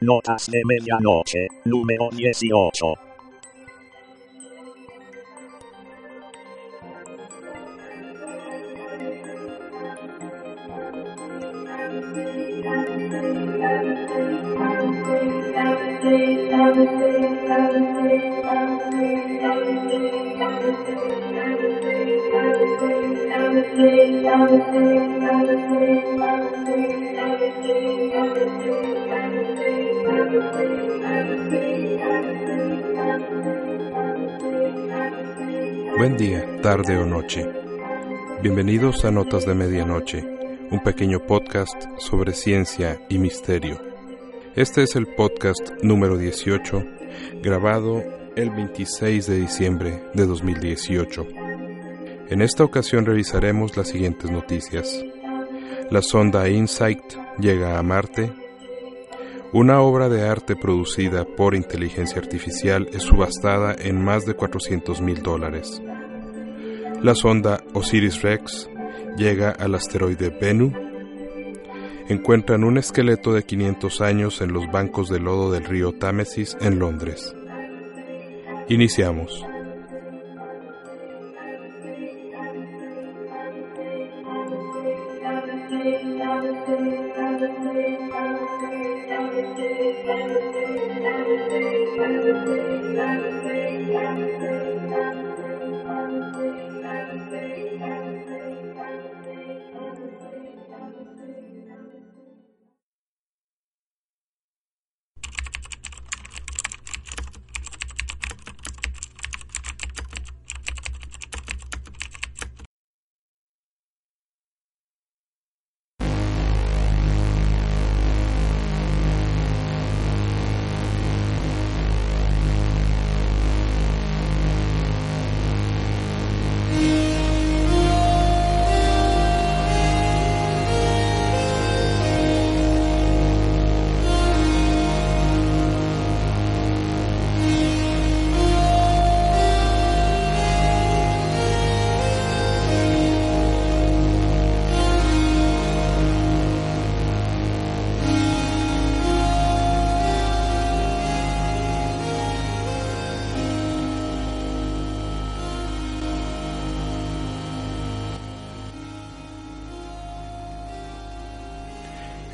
Notas de medianoche, número 18. Buen día, tarde o noche. Bienvenidos a Notas de Medianoche, un pequeño podcast sobre ciencia y misterio. Este es el podcast número 18, grabado el 26 de diciembre de 2018. En esta ocasión revisaremos las siguientes noticias. La sonda InSight llega a Marte. Una obra de arte producida por inteligencia artificial es subastada en más de 400 mil dólares. La sonda Osiris-Rex llega al asteroide Bennu. Encuentran un esqueleto de 500 años en los bancos de lodo del río Támesis en Londres. Iniciamos.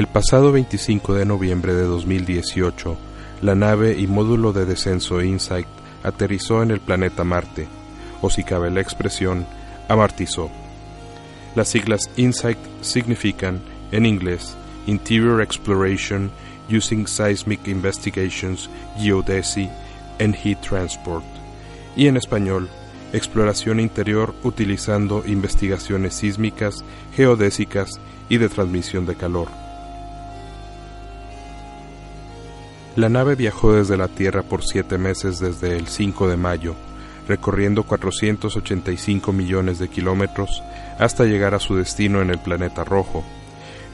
El pasado 25 de noviembre de 2018, la nave y módulo de descenso InSight aterrizó en el planeta Marte, o si cabe la expresión, amartizó. Las siglas InSight significan, en inglés, Interior Exploration Using Seismic Investigations, Geodesy and Heat Transport, y en español, Exploración Interior utilizando investigaciones sísmicas, geodésicas y de transmisión de calor. La nave viajó desde la Tierra por siete meses desde el 5 de mayo, recorriendo 485 millones de kilómetros hasta llegar a su destino en el planeta rojo,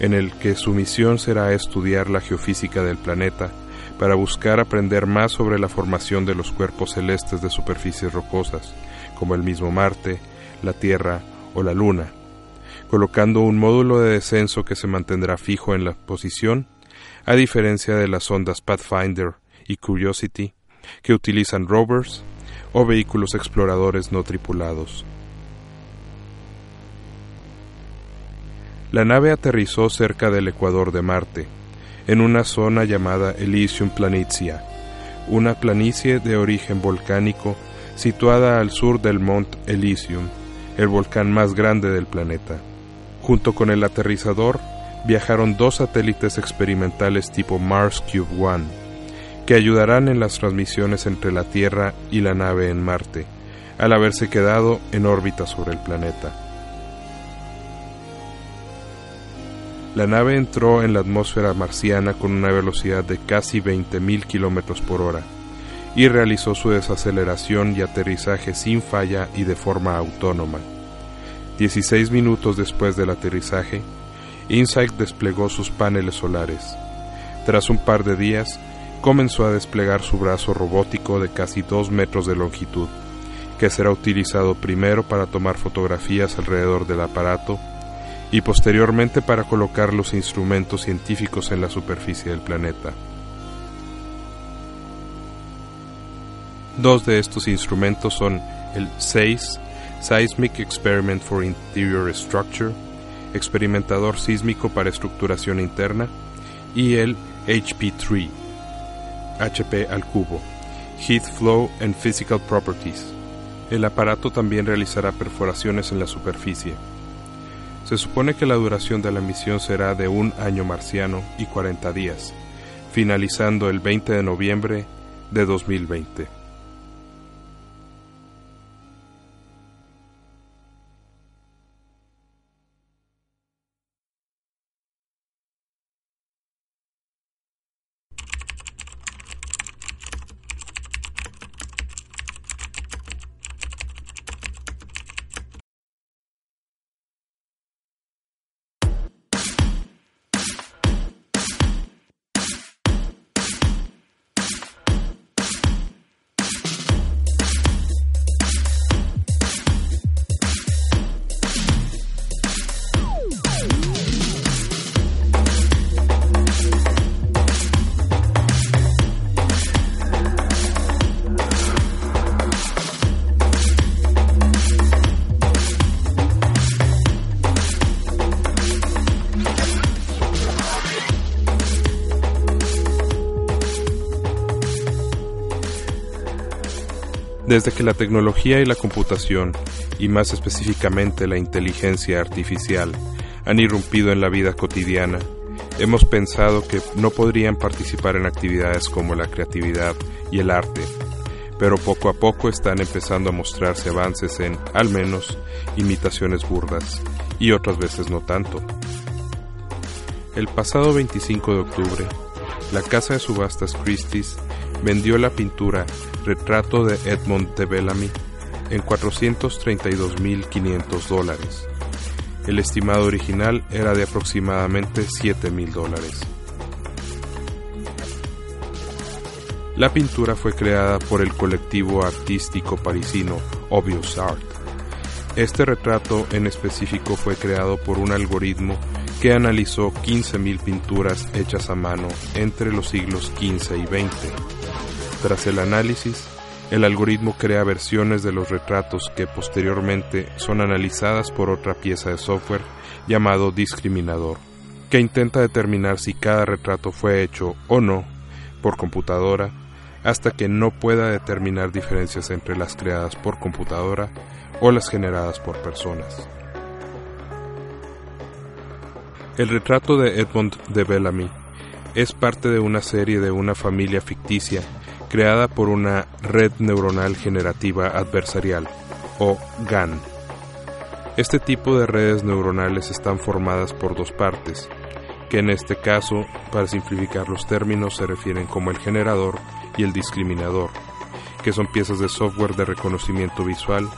en el que su misión será estudiar la geofísica del planeta para buscar aprender más sobre la formación de los cuerpos celestes de superficies rocosas, como el mismo Marte, la Tierra o la Luna, colocando un módulo de descenso que se mantendrá fijo en la posición a diferencia de las ondas Pathfinder y Curiosity, que utilizan rovers o vehículos exploradores no tripulados. La nave aterrizó cerca del ecuador de Marte, en una zona llamada Elysium Planitia, una planicie de origen volcánico situada al sur del Mont Elysium, el volcán más grande del planeta. Junto con el aterrizador viajaron dos satélites experimentales tipo Mars Cube One, que ayudarán en las transmisiones entre la Tierra y la nave en Marte, al haberse quedado en órbita sobre el planeta. La nave entró en la atmósfera marciana con una velocidad de casi 20.000 km por hora y realizó su desaceleración y aterrizaje sin falla y de forma autónoma. 16 minutos después del aterrizaje, InSight desplegó sus paneles solares. Tras un par de días, comenzó a desplegar su brazo robótico de casi 2 metros de longitud, que será utilizado primero para tomar fotografías alrededor del aparato y posteriormente para colocar los instrumentos científicos en la superficie del planeta. Dos de estos instrumentos son el SEIS, Seismic Experiment for Interior Structure, experimentador sísmico para estructuración interna, y el HP3, HP al cubo, Heat Flow and Physical Properties. El aparato también realizará perforaciones en la superficie. Se supone que la duración de la misión será de un año marciano y 40 días, finalizando el 20 de noviembre de 2020. Desde que la tecnología y la computación, y más específicamente la inteligencia artificial, han irrumpido en la vida cotidiana, hemos pensado que no podrían participar en actividades como la creatividad y el arte, pero poco a poco están empezando a mostrarse avances en, al menos, imitaciones burdas, y otras veces no tanto. El pasado 25 de octubre, la casa de subastas Christie's vendió la pintura Retrato de Edmond de Bellamy en 432.500 dólares. El estimado original era de aproximadamente 7.000 dólares. La pintura fue creada por el colectivo artístico parisino Obvious Art. Este retrato en específico fue creado por un algoritmo que analizó 15.000 pinturas hechas a mano entre los siglos XV y XX tras el análisis, el algoritmo crea versiones de los retratos que posteriormente son analizadas por otra pieza de software llamado discriminador, que intenta determinar si cada retrato fue hecho o no por computadora hasta que no pueda determinar diferencias entre las creadas por computadora o las generadas por personas. El retrato de Edmond de Bellamy es parte de una serie de una familia ficticia creada por una red neuronal generativa adversarial, o GAN. Este tipo de redes neuronales están formadas por dos partes, que en este caso, para simplificar los términos, se refieren como el generador y el discriminador, que son piezas de software de reconocimiento visual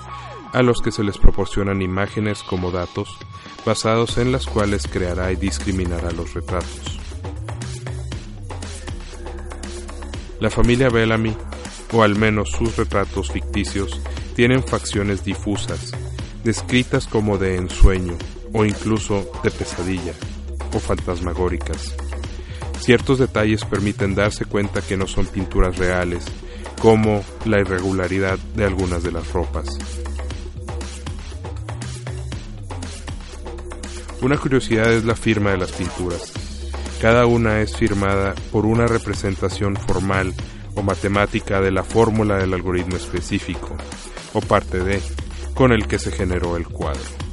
a los que se les proporcionan imágenes como datos, basados en las cuales creará y discriminará los retratos. La familia Bellamy, o al menos sus retratos ficticios, tienen facciones difusas, descritas como de ensueño o incluso de pesadilla o fantasmagóricas. Ciertos detalles permiten darse cuenta que no son pinturas reales, como la irregularidad de algunas de las ropas. Una curiosidad es la firma de las pinturas. Cada una es firmada por una representación formal o matemática de la fórmula del algoritmo específico, o parte de, con el que se generó el cuadro.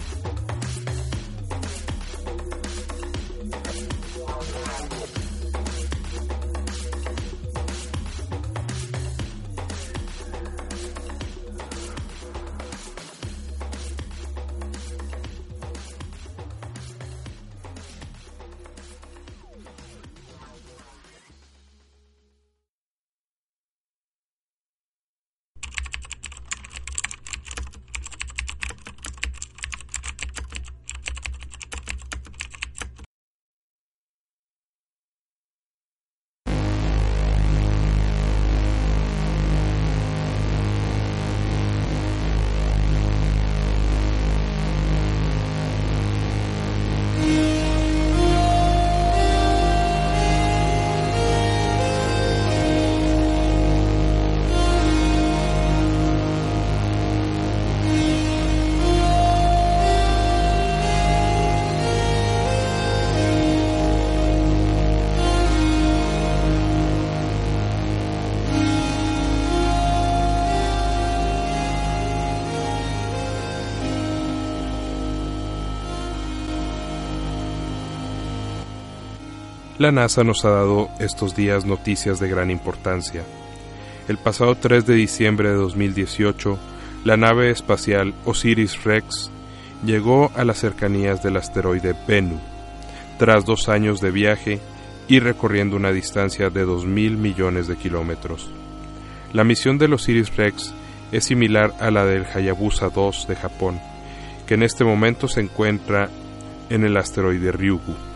La NASA nos ha dado estos días noticias de gran importancia. El pasado 3 de diciembre de 2018, la nave espacial Osiris-Rex llegó a las cercanías del asteroide Bennu, tras dos años de viaje y recorriendo una distancia de 2.000 millones de kilómetros. La misión del Osiris-Rex es similar a la del Hayabusa 2 de Japón, que en este momento se encuentra en el asteroide Ryugu.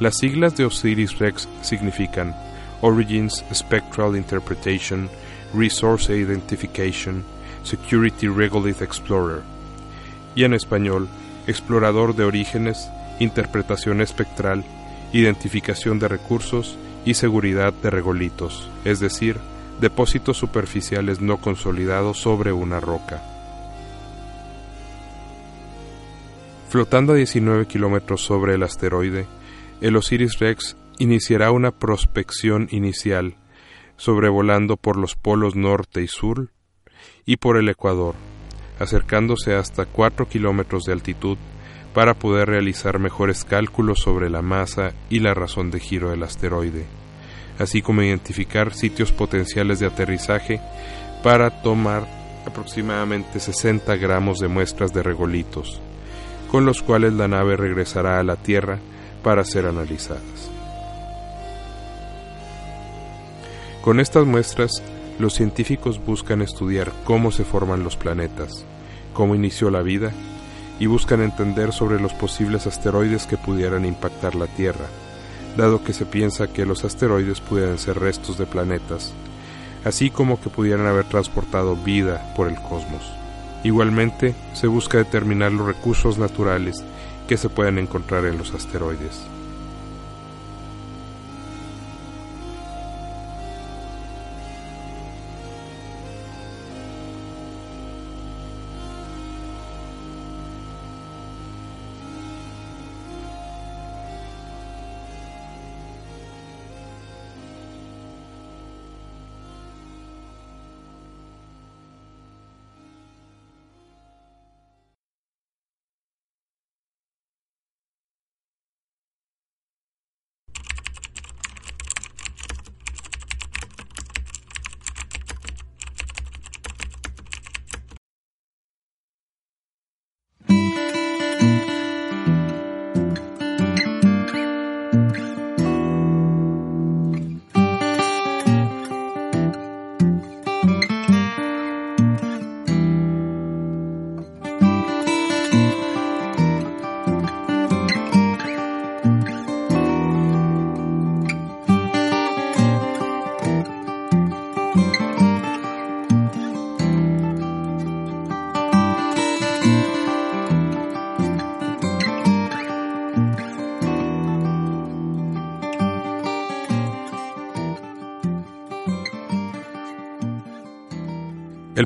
Las siglas de Osiris-Rex significan Origins Spectral Interpretation, Resource Identification, Security Regolith Explorer, y en español, Explorador de Orígenes, Interpretación Espectral, Identificación de Recursos y Seguridad de Regolitos, es decir, depósitos superficiales no consolidados sobre una roca. Flotando a 19 kilómetros sobre el asteroide, el Osiris Rex iniciará una prospección inicial, sobrevolando por los polos norte y sur y por el Ecuador, acercándose hasta 4 kilómetros de altitud para poder realizar mejores cálculos sobre la masa y la razón de giro del asteroide, así como identificar sitios potenciales de aterrizaje para tomar aproximadamente 60 gramos de muestras de regolitos, con los cuales la nave regresará a la Tierra para ser analizadas. Con estas muestras, los científicos buscan estudiar cómo se forman los planetas, cómo inició la vida, y buscan entender sobre los posibles asteroides que pudieran impactar la Tierra, dado que se piensa que los asteroides pudieran ser restos de planetas, así como que pudieran haber transportado vida por el cosmos. Igualmente, se busca determinar los recursos naturales que se pueden encontrar en los asteroides.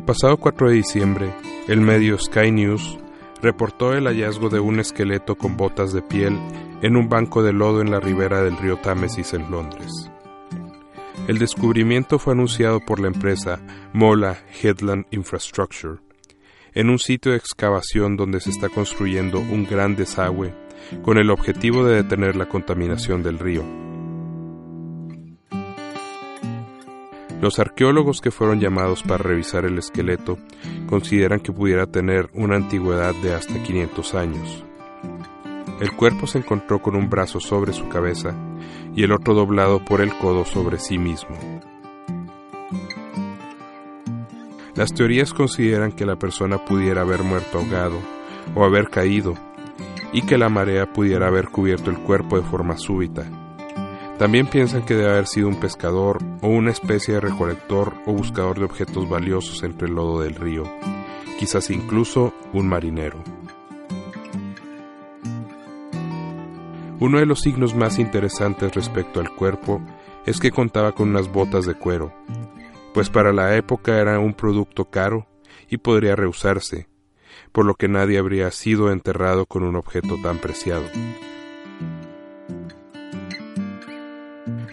Pasado 4 de diciembre, el medio Sky News reportó el hallazgo de un esqueleto con botas de piel en un banco de lodo en la ribera del río Támesis en Londres. El descubrimiento fue anunciado por la empresa Mola Headland Infrastructure, en un sitio de excavación donde se está construyendo un gran desagüe con el objetivo de detener la contaminación del río. Los arqueólogos que fueron llamados para revisar el esqueleto consideran que pudiera tener una antigüedad de hasta 500 años. El cuerpo se encontró con un brazo sobre su cabeza y el otro doblado por el codo sobre sí mismo. Las teorías consideran que la persona pudiera haber muerto ahogado o haber caído y que la marea pudiera haber cubierto el cuerpo de forma súbita también piensan que debe haber sido un pescador o una especie de recolector o buscador de objetos valiosos entre el lodo del río, quizás incluso un marinero. Uno de los signos más interesantes respecto al cuerpo es que contaba con unas botas de cuero, pues para la época era un producto caro y podría reusarse, por lo que nadie habría sido enterrado con un objeto tan preciado.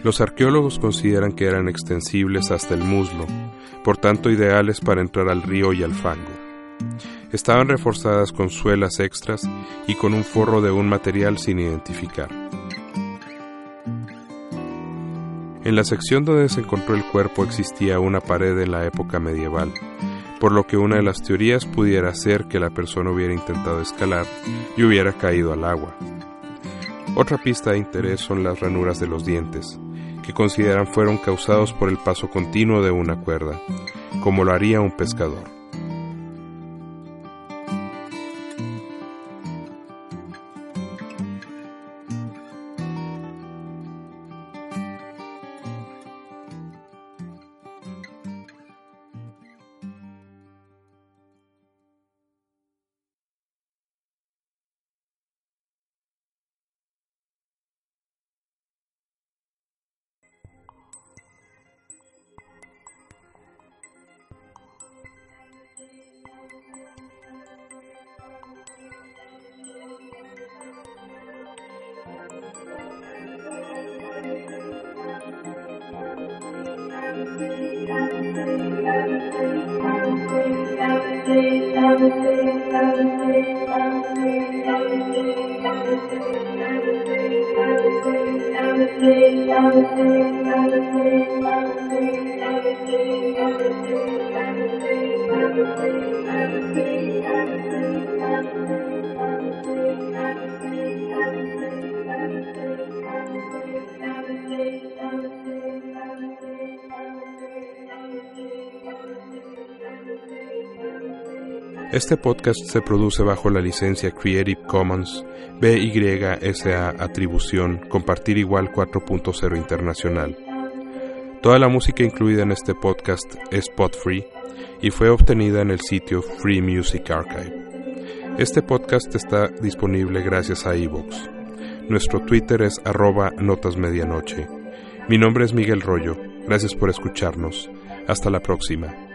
Los arqueólogos consideran que eran extensibles hasta el muslo, por tanto ideales para entrar al río y al fango. Estaban reforzadas con suelas extras y con un forro de un material sin identificar. En la sección donde se encontró el cuerpo existía una pared en la época medieval, por lo que una de las teorías pudiera ser que la persona hubiera intentado escalar y hubiera caído al agua. Otra pista de interés son las ranuras de los dientes, que consideran fueron causados por el paso continuo de una cuerda, como lo haría un pescador. Thank you. Este podcast se produce bajo la licencia Creative Commons BYSA Atribución Compartir Igual 4.0 Internacional. Toda la música incluida en este podcast es spot free y fue obtenida en el sitio Free Music Archive. Este podcast está disponible gracias a iVoox. Nuestro Twitter es arroba notasmedianoche. Mi nombre es Miguel Rollo. Gracias por escucharnos. Hasta la próxima.